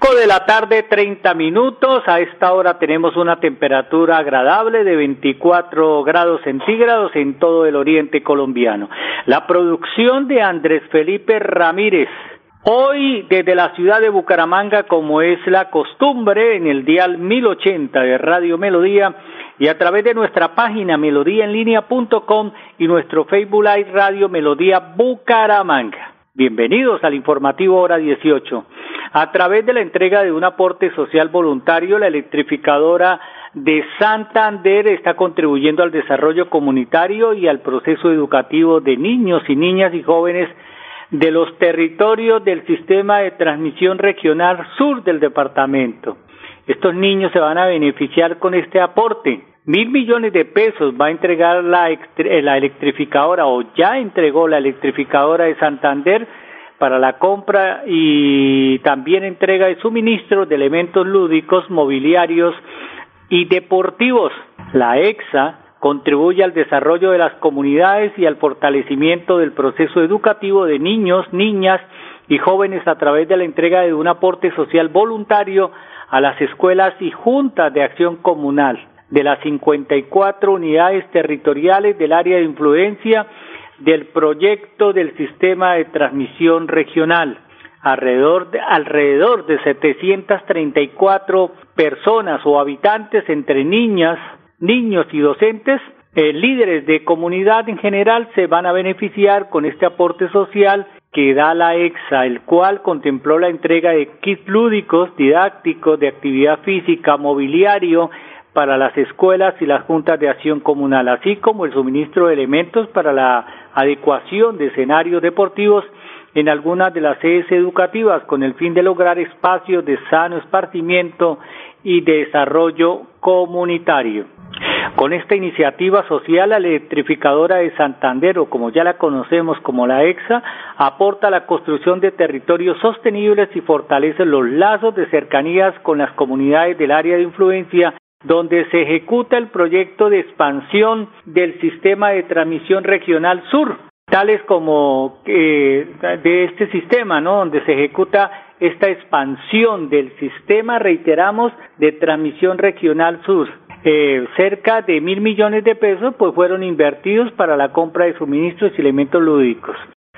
5 de la tarde, 30 minutos. A esta hora tenemos una temperatura agradable de 24 grados centígrados en todo el oriente colombiano. La producción de Andrés Felipe Ramírez. Hoy desde la ciudad de Bucaramanga, como es la costumbre, en el dial 1080 de Radio Melodía y a través de nuestra página melodíaenlínea.com y nuestro Facebook Live Radio Melodía Bucaramanga. Bienvenidos al informativo hora 18. A través de la entrega de un aporte social voluntario, la electrificadora de Santander está contribuyendo al desarrollo comunitario y al proceso educativo de niños y niñas y jóvenes de los territorios del sistema de transmisión regional sur del departamento. Estos niños se van a beneficiar con este aporte. Mil millones de pesos va a entregar la, electrificadora o ya entregó la electrificadora de Santander para la compra y también entrega de suministros de elementos lúdicos, mobiliarios y deportivos. La EXA contribuye al desarrollo de las comunidades y al fortalecimiento del proceso educativo de niños, niñas y jóvenes a través de la entrega de un aporte social voluntario a las escuelas y juntas de acción comunal de las 54 unidades territoriales del área de influencia del proyecto del sistema de transmisión regional. Alrededor de, alrededor de 734 personas o habitantes entre niñas, niños y docentes, eh, líderes de comunidad en general se van a beneficiar con este aporte social que da la EXA, el cual contempló la entrega de kits lúdicos, didácticos, de actividad física, mobiliario, para las escuelas y las juntas de acción comunal, así como el suministro de elementos para la adecuación de escenarios deportivos en algunas de las sedes educativas con el fin de lograr espacios de sano esparcimiento y desarrollo comunitario. Con esta iniciativa social, la electrificadora de Santander, o como ya la conocemos como la EXA, aporta la construcción de territorios sostenibles y fortalece los lazos de cercanías con las comunidades del área de influencia donde se ejecuta el proyecto de expansión del sistema de transmisión regional sur, tales como eh, de este sistema, ¿no? Donde se ejecuta esta expansión del sistema, reiteramos, de transmisión regional sur. Eh, cerca de mil millones de pesos pues fueron invertidos para la compra de suministros y elementos lúdicos.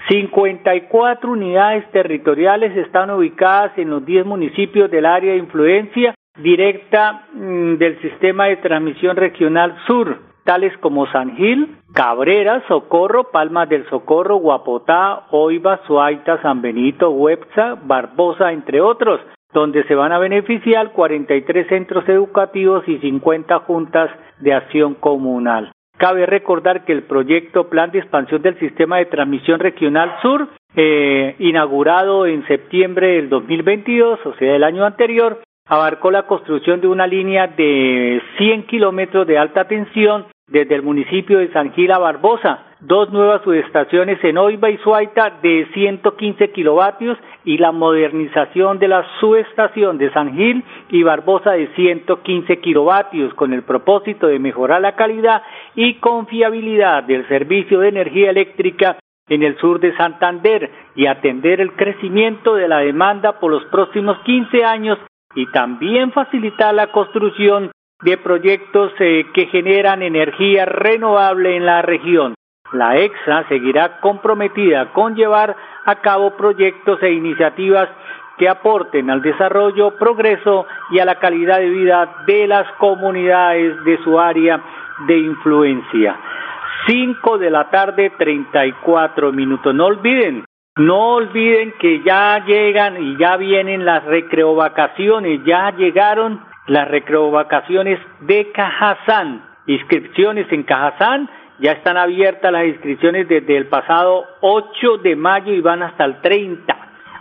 54 unidades territoriales están ubicadas en los 10 municipios del área de influencia directa mm, del sistema de transmisión regional sur, tales como San Gil, Cabrera, Socorro, Palmas del Socorro, Guapotá, Oiva, Suaita, San Benito, Huepza, Barbosa, entre otros, donde se van a beneficiar 43 centros educativos y 50 juntas de acción comunal. Cabe recordar que el proyecto Plan de Expansión del Sistema de Transmisión Regional Sur, eh, inaugurado en septiembre del 2022, o sea, del año anterior, abarcó la construcción de una línea de 100 kilómetros de alta tensión desde el municipio de San Gil a Barbosa, dos nuevas subestaciones en Oiva y Suaita de 115 kilovatios y la modernización de la subestación de San Gil y Barbosa de 115 kilovatios con el propósito de mejorar la calidad y confiabilidad del servicio de energía eléctrica en el sur de Santander y atender el crecimiento de la demanda por los próximos 15 años y también facilitar la construcción de proyectos eh, que generan energía renovable en la región. La EXA seguirá comprometida con llevar a cabo proyectos e iniciativas que aporten al desarrollo, progreso y a la calidad de vida de las comunidades de su área de influencia. 5 de la tarde, 34 minutos. No olviden, no olviden que ya llegan y ya vienen las recreovacaciones, ya llegaron las recreovacaciones de Cajazán. Inscripciones en Cajazán, ya están abiertas las inscripciones desde el pasado 8 de mayo y van hasta el 30.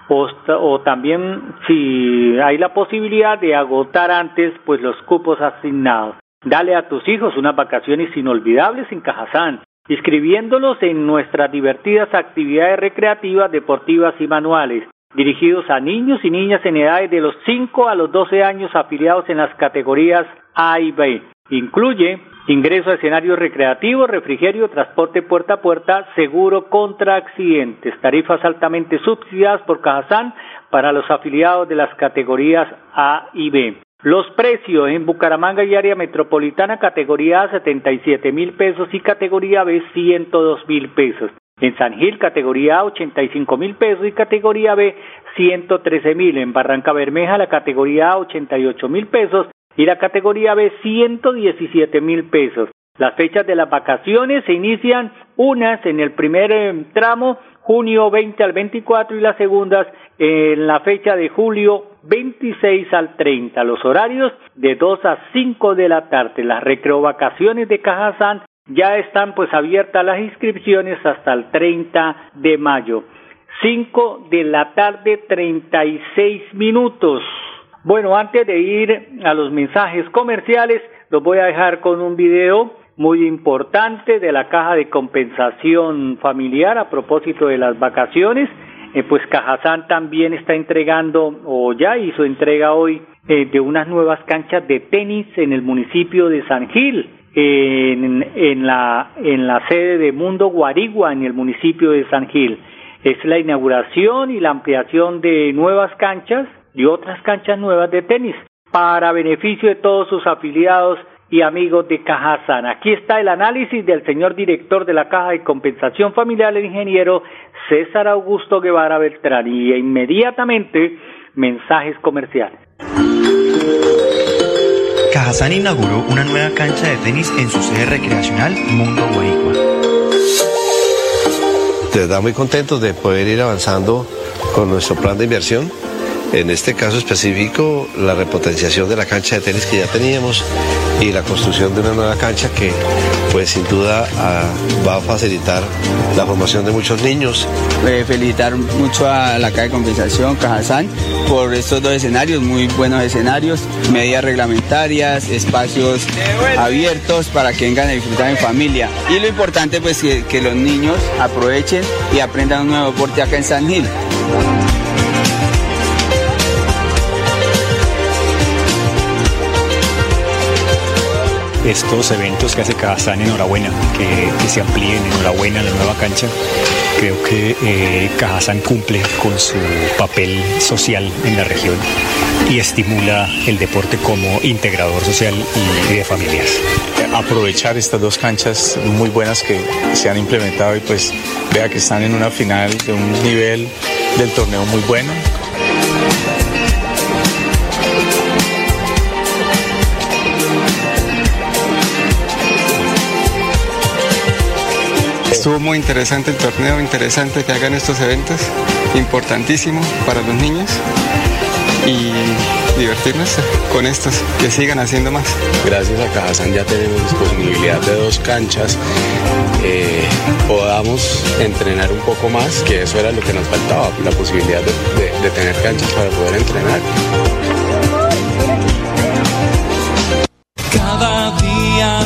O, o, también si hay la posibilidad de agotar antes pues los cupos asignados. Dale a tus hijos unas vacaciones inolvidables en Cajazán inscribiéndolos en nuestras divertidas actividades recreativas, deportivas y manuales, dirigidos a niños y niñas en edades de los 5 a los 12 años afiliados en las categorías A y B. Incluye ingreso a escenarios recreativos, refrigerio, transporte puerta a puerta, seguro contra accidentes, tarifas altamente subsidiadas por Cajazán para los afiliados de las categorías A y B. Los precios en Bucaramanga y área metropolitana, categoría A 77 mil pesos y categoría B 102 mil pesos. En San Gil, categoría A 85 mil pesos y categoría B 113 mil. En Barranca Bermeja, la categoría A 88 mil pesos y la categoría B 117 mil pesos. Las fechas de las vacaciones se inician unas en el primer eh, tramo, junio 20 al 24 y las segundas en la fecha de julio 26 al 30. Los horarios de 2 a 5 de la tarde. Las recreovacaciones de Cajazán ya están pues abiertas las inscripciones hasta el 30 de mayo. 5 de la tarde 36 minutos. Bueno, antes de ir a los mensajes comerciales, los voy a dejar con un video muy importante de la caja de compensación familiar a propósito de las vacaciones eh, pues Cajazán también está entregando, o ya hizo entrega hoy, eh, de unas nuevas canchas de tenis en el municipio de San Gil, en, en, la, en la sede de Mundo Guarigua, en el municipio de San Gil. Es la inauguración y la ampliación de nuevas canchas y otras canchas nuevas de tenis para beneficio de todos sus afiliados y amigos de Cajazán. Aquí está el análisis del señor director de la Caja de Compensación Familiar, el ingeniero César Augusto Guevara Beltrán. Y inmediatamente, mensajes comerciales. Cajazán inauguró una nueva cancha de tenis en su sede recreacional Mundo Guaricua. Te da muy contentos de poder ir avanzando con nuestro plan de inversión en este caso específico, la repotenciación de la cancha de tenis que ya teníamos y la construcción de una nueva cancha que pues sin duda ah, va a facilitar la formación de muchos niños. Eh, felicitar mucho a la Caja de Compensación, Cajazán, por estos dos escenarios, muy buenos escenarios, medidas reglamentarias, espacios abiertos para que vengan a disfrutar en familia. Y lo importante pues que, que los niños aprovechen y aprendan un nuevo deporte acá en San Gil. Estos eventos que hace Cajazán, enhorabuena, que, que se amplíen, enhorabuena, la nueva cancha. Creo que eh, Cajazán cumple con su papel social en la región y estimula el deporte como integrador social y de familias. Aprovechar estas dos canchas muy buenas que se han implementado y pues vea que están en una final de un nivel del torneo muy bueno. Estuvo muy interesante el torneo, interesante que hagan estos eventos, importantísimo para los niños y divertirnos con estos, que sigan haciendo más. Gracias a Cajazán ya tenemos disponibilidad de dos canchas, eh, podamos entrenar un poco más, que eso era lo que nos faltaba, la posibilidad de, de tener canchas para poder entrenar. Cada día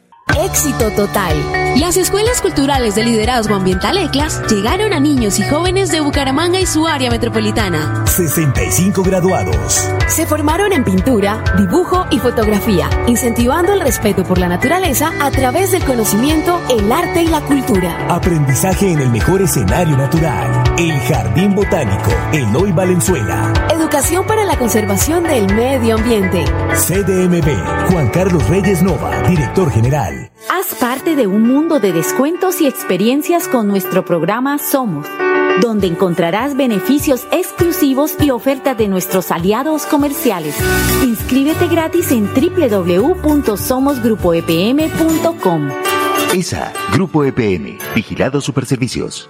Éxito total. Las escuelas culturales de liderazgo ambiental ECLAS llegaron a niños y jóvenes de Bucaramanga y su área metropolitana. 65 graduados. Se formaron en pintura, dibujo y fotografía, incentivando el respeto por la naturaleza a través del conocimiento, el arte y la cultura. Aprendizaje en el mejor escenario natural. El Jardín Botánico, Eloy Valenzuela. Educación para la conservación del medio ambiente. CDMB, Juan Carlos Reyes Nova, director general. Haz parte de un mundo de descuentos y experiencias con nuestro programa Somos, donde encontrarás beneficios exclusivos y ofertas de nuestros aliados comerciales. Inscríbete gratis en www.somosgrupoepm.com. ESA, Grupo EPM, Vigilado Superservicios.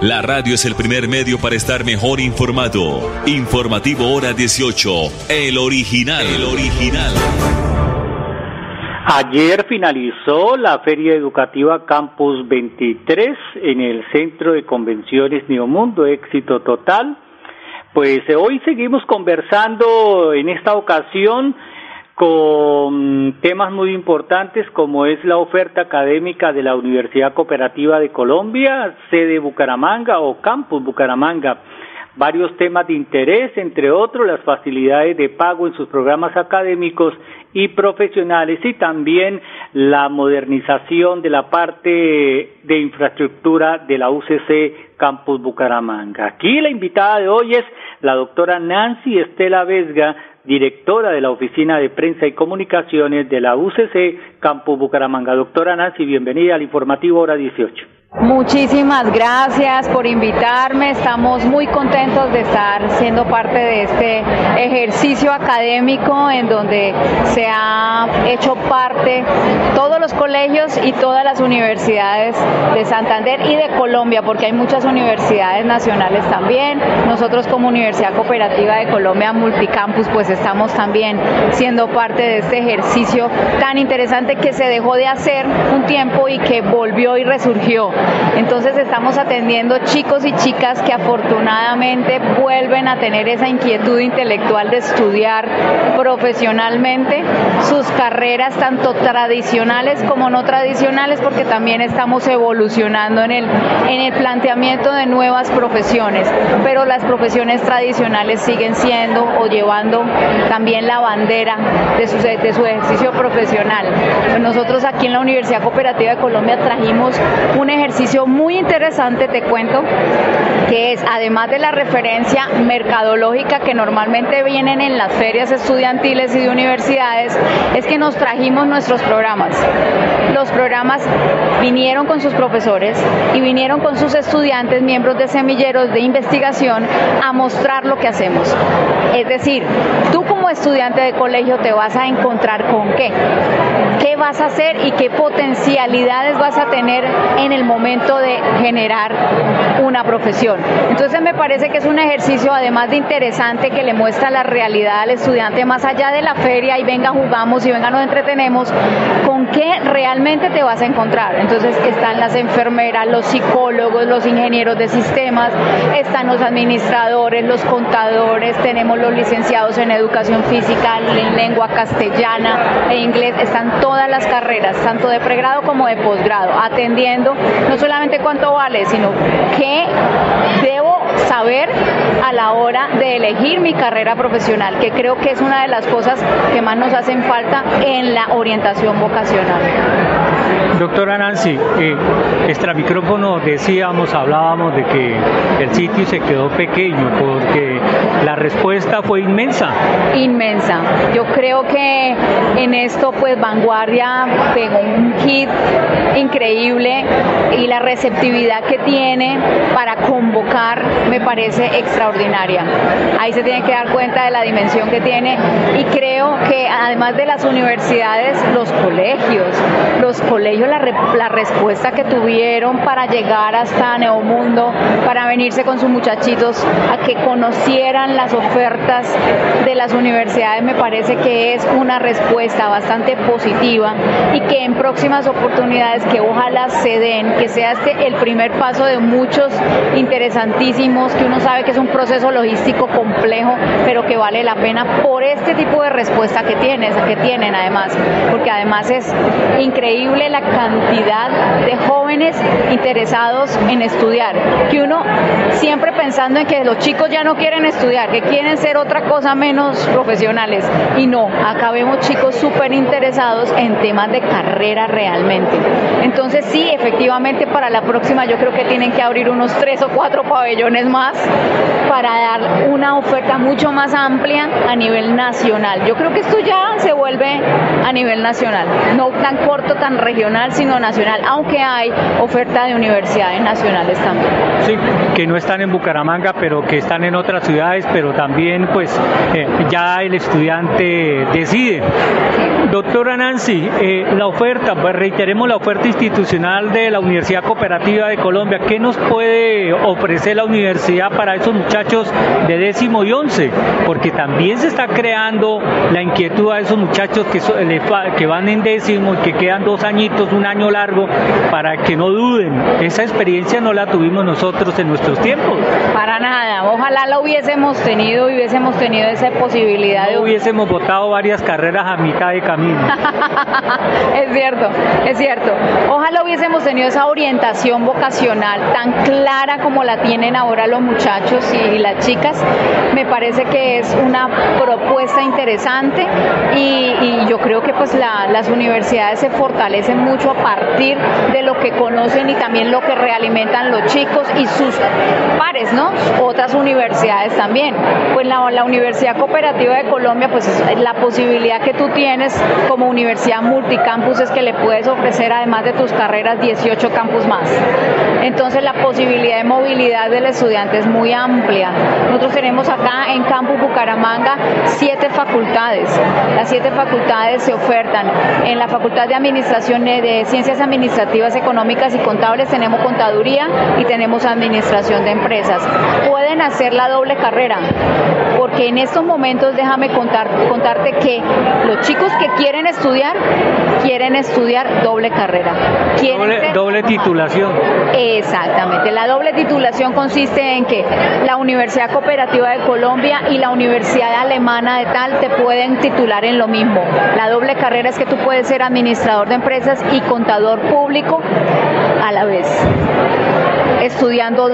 La radio es el primer medio para estar mejor informado. Informativo Hora 18. El original. El original. Ayer finalizó la Feria Educativa Campus 23 en el Centro de Convenciones Neomundo. Éxito total pues eh, hoy seguimos conversando en esta ocasión con temas muy importantes como es la oferta académica de la Universidad Cooperativa de Colombia, sede Bucaramanga o Campus Bucaramanga. Varios temas de interés, entre otros las facilidades de pago en sus programas académicos y profesionales y también la modernización de la parte de infraestructura de la UCC Campus Bucaramanga. Aquí la invitada de hoy es la doctora Nancy Estela Vesga, directora de la Oficina de Prensa y Comunicaciones de la UCC Campus Bucaramanga. Doctora Nancy, bienvenida al informativo Hora 18. Muchísimas gracias por invitarme. Estamos muy contentos de estar siendo parte de este ejercicio académico en donde se ha hecho parte todos los colegios y todas las universidades de Santander y de Colombia, porque hay muchas universidades nacionales también. Nosotros como Universidad Cooperativa de Colombia Multicampus, pues estamos también siendo parte de este ejercicio tan interesante que se dejó de hacer un tiempo y que volvió y resurgió. Entonces estamos atendiendo chicos y chicas que afortunadamente vuelven a tener esa inquietud intelectual de estudiar profesionalmente sus carreras tanto tradicionales como no tradicionales porque también estamos evolucionando en el, en el planteamiento de nuevas profesiones, pero las profesiones tradicionales siguen siendo o llevando también la bandera de su, de su ejercicio profesional. Nosotros aquí en la Universidad Cooperativa de Colombia trajimos un ejercicio ejercicio muy interesante, te cuento, que es además de la referencia mercadológica que normalmente vienen en las ferias estudiantiles y de universidades, es que nos trajimos nuestros programas. Los programas vinieron con sus profesores y vinieron con sus estudiantes, miembros de semilleros de investigación, a mostrar lo que hacemos. Es decir, tú como estudiante de colegio te vas a encontrar con qué, qué vas a hacer y qué potencialidades vas a tener en el momento de generar una profesión. Entonces me parece que es un ejercicio además de interesante que le muestra la realidad al estudiante más allá de la feria y venga jugamos y venga nos entretenemos, con qué realmente te vas a encontrar. Entonces están las enfermeras, los psicólogos, los ingenieros de sistemas, están los administradores, los contadores, tenemos los licenciados en educación física, en lengua castellana e inglés, están todas las carreras, tanto de pregrado como de posgrado, atendiendo no solamente cuánto vale, sino qué debo saber a la hora de elegir mi carrera profesional, que creo que es una de las cosas que más nos hacen falta en la orientación vocacional. Doctora Nancy, eh, extra micrófono decíamos, hablábamos de que el sitio se quedó pequeño porque la respuesta fue inmensa. Inmensa. Yo creo que en esto pues Vanguardia pegó un hit increíble y la receptividad que tiene para convocar me parece extraordinaria. Ahí se tiene que dar cuenta de la dimensión que tiene y creo que además de las universidades, los colegios, los colegios, la, la respuesta que tuvieron para llegar hasta Neomundo, para venirse con sus muchachitos a que conocieran las ofertas de las universidades, me parece que es una respuesta bastante positiva y que en próximas oportunidades que ojalá se den, que sea este el primer paso de muchos interesantísimos, que uno sabe que es un proceso logístico complejo, pero que vale la pena por este tipo de respuesta que tienes, que tienen además, porque además es increíble la cantidad de jóvenes interesados en estudiar, que uno siempre pensando en que los chicos ya no quieren estudiar, que quieren ser otra cosa menos profesionales, y no, acá vemos chicos súper interesados en temas de carrera realmente. Entonces sí, efectivamente para la próxima yo creo que tienen que abrir unos tres o cuatro pabellones más para dar una oferta mucho más amplia a nivel nacional. Yo creo que esto ya se vuelve a nivel nacional, no tan corto, tan regional, sino nacional, aunque hay oferta de universidades nacionales también. Sí, que no están en Bucaramanga, pero que están en otras ciudades, pero también pues eh, ya el estudiante decide. Doctora Nancy, eh, la oferta, pues, reiteremos la oferta institucional de la Universidad Cooperativa de Colombia. ¿Qué nos puede ofrecer la universidad para esos muchachos de décimo y once? Porque también se está creando la inquietud a esos muchachos que, que van en décimo y que quedan dos añitos, un año largo, para que no duden. Esa experiencia no la tuvimos nosotros en nuestros tiempos. Para nada, ojalá la hubiésemos tenido y hubiésemos tenido esa posibilidad. No de... hubiésemos votado varias carreras a mitad de es cierto, es cierto. Ojalá hubiésemos tenido esa orientación vocacional tan clara como la tienen ahora los muchachos y, las chicas. Me parece que es una propuesta interesante y, yo creo que pues la, las universidades se fortalecen mucho a partir de lo que conocen y también lo que realimentan los chicos y sus pares, ¿no? Otras universidades también. Pues la, Universidad Cooperativa de Colombia, pues es la posibilidad que tú tienes como universidad multicampus es que le puedes ofrecer además de tus carreras 18 campus más. Entonces la posibilidad de movilidad del estudiante es muy amplia. Nosotros tenemos acá en Campus Bucaramanga siete facultades. Las siete facultades se ofertan. En la Facultad de Administración de Ciencias Administrativas, Económicas y Contables tenemos contaduría y tenemos administración de empresas. Pueden hacer la doble carrera, porque en estos momentos déjame contar, contarte que los chicos que quieren estudiar, quieren estudiar doble carrera. Doble, doble, titulación. Exactamente. La doble titulación consiste en que la Universidad Cooperativa de Colombia y la Universidad Alemana de tal te pueden titular en lo mismo. La doble carrera es que tú puedes ser administrador de empresas y contador público a la vez estudiando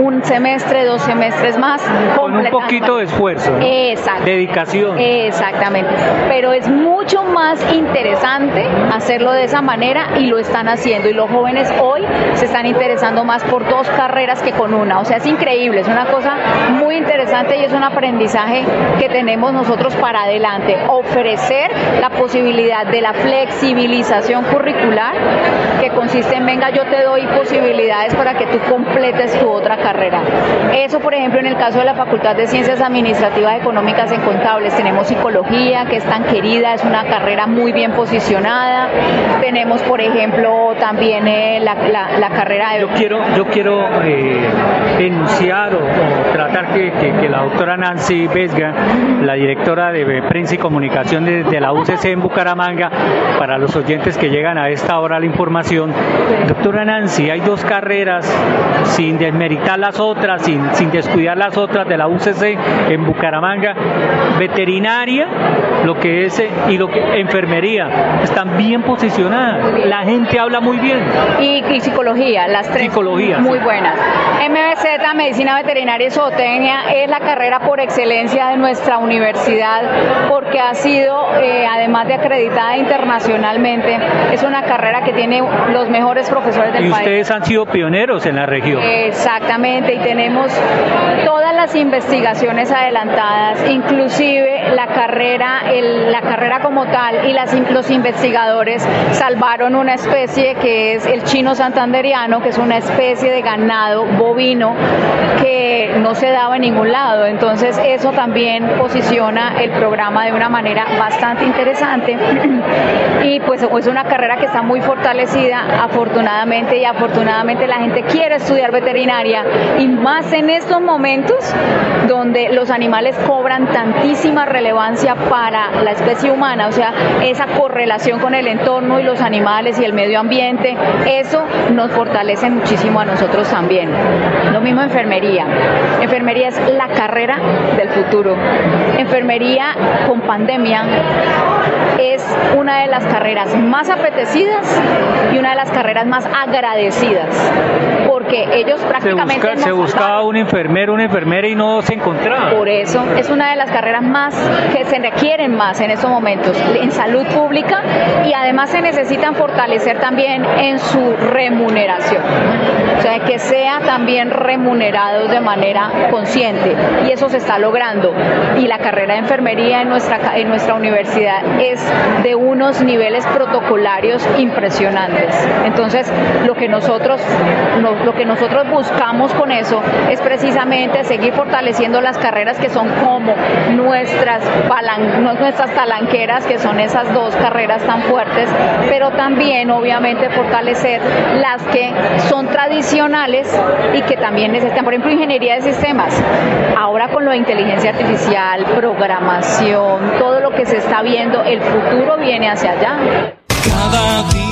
un semestre, dos semestres más. Con un poquito de esfuerzo. Exacto. Dedicación. Exactamente. Pero es mucho más interesante hacerlo de esa manera y lo están haciendo. Y los jóvenes hoy se están interesando más por dos carreras que con una. O sea, es increíble, es una cosa muy interesante y es un aprendizaje que tenemos nosotros para adelante. Ofrecer la posibilidad de la flexibilización curricular que consiste en, venga, yo te doy posibilidades para que tú completes tu otra carrera. Eso, por ejemplo, en el caso de la Facultad de Ciencias Administrativas Económicas en Contables, tenemos psicología, que es tan querida, es una carrera muy bien posicionada. Tenemos, por ejemplo, también eh, la, carrera de... Yo quiero, yo quiero eh, enunciar o, tratar que, la doctora Nancy Vesga, la directora de prensa y comunicación de, la UCC en Bucaramanga, para los oyentes que llegan a esta hora la información. Doctora Nancy, hay dos carreras, sin desmeritar las otras, sin, sin descuidar las otras de la UCC en Bucaramanga, veterinaria, lo que es, y lo que enfermería, están bien posicionadas. La gente habla muy bien. Y, psicología, las tres. Psicología. Muy buenas. MBZ, Medicina Veterinaria y Zootecnia, es la carrera por excelencia de nuestra universidad porque ha sido, eh, además de acreditada internacionalmente, es una carrera que tiene los mejores profesores del país. Y ustedes han sido pioneros en la región. Exactamente, y tenemos todas las investigaciones adelantadas, inclusive la carrera, la carrera como tal y las, los investigadores salvaron una especie que es el chino santanderiano, que es una especie de ganado bovino que no se daba en ningún lado. Entonces eso también posiciona el programa de una manera bastante interesante. Y pues es una carrera que está muy fortalecida. Afortunadamente y afortunadamente la gente quiere estudiar veterinaria. Y más en estos momentos donde los animales cobran tantísima relevancia para la especie humana, o sea, esa correlación con el entorno y los animales y el medio ambiente, eso nos fortalece muchísimo a nosotros también. Lo mismo enfermería. Enfermería es la carrera del futuro. Enfermería con pandemia es una de las carreras más apetecidas y una de las carreras más agradecidas, porque ellos prácticamente... Se, buscaba un enfermero, una enfermera y no se encontraba. Por eso es una de las carreras más que se requieren más en estos momentos en salud pública y además se necesitan fortalecer también en su remuneración. O sea, que sea también remunerados de manera consciente y eso se está logrando. Y la carrera de enfermería en nuestra, en nuestra universidad es de unos niveles protocolarios impresionantes. Entonces, lo que nosotros, lo que nosotros buscamos con eso es precisamente seguir fortaleciendo las carreras que son como nuestras, nuestras talanqueras, que son esas dos carreras tan fuertes, pero también obviamente fortalecer las que son tradicionales y que también necesitan, por ejemplo, ingeniería de sistemas. Ahora con lo de inteligencia artificial, programación, todo lo que se está viendo, el futuro viene hacia allá. Cada día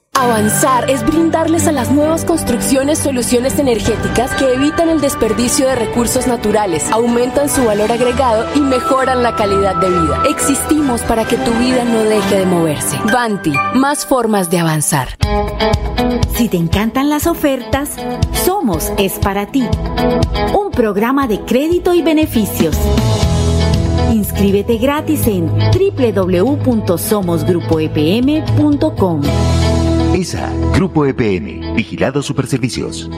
Avanzar es brindarles a las nuevas construcciones soluciones energéticas que evitan el desperdicio de recursos naturales, aumentan su valor agregado y mejoran la calidad de vida. Existimos para que tu vida no deje de moverse. Vanti, más formas de avanzar. Si te encantan las ofertas, Somos es para ti. Un programa de crédito y beneficios. Inscríbete gratis en www.somosgrupoepm.com. ESA, Grupo EPM, Vigilado Superservicios.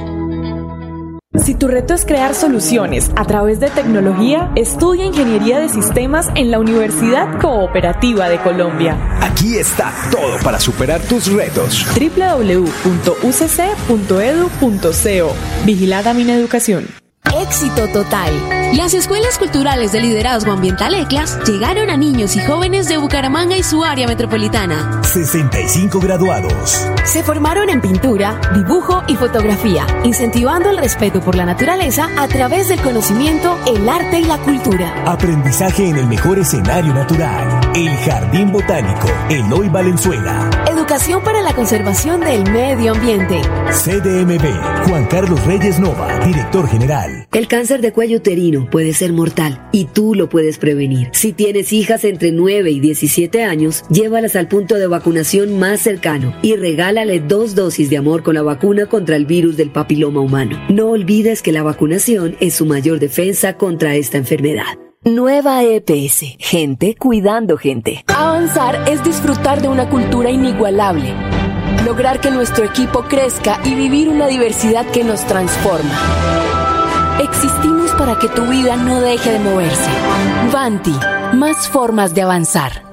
Si tu reto es crear soluciones a través de tecnología, estudia Ingeniería de Sistemas en la Universidad Cooperativa de Colombia. Aquí está todo para superar tus retos. www.ucc.edu.co Vigilada Mineducación. Éxito total. Las escuelas culturales de liderazgo ambiental ECLAS llegaron a niños y jóvenes de Bucaramanga y su área metropolitana. 65 graduados. Se formaron en pintura, dibujo y fotografía, incentivando el respeto por la naturaleza a través del conocimiento, el arte y la cultura. Aprendizaje en el mejor escenario natural. El Jardín Botánico, Eloy Valenzuela. Educación para la conservación del medio ambiente. CDMB, Juan Carlos Reyes Nova, director general. El cáncer de cuello uterino puede ser mortal y tú lo puedes prevenir. Si tienes hijas entre 9 y 17 años, llévalas al punto de vacunación más cercano y regálale dos dosis de amor con la vacuna contra el virus del papiloma humano. No olvides que la vacunación es su mayor defensa contra esta enfermedad. Nueva EPS. Gente cuidando gente. Avanzar es disfrutar de una cultura inigualable. Lograr que nuestro equipo crezca y vivir una diversidad que nos transforma. Existimos para que tu vida no deje de moverse. Vanti, más formas de avanzar.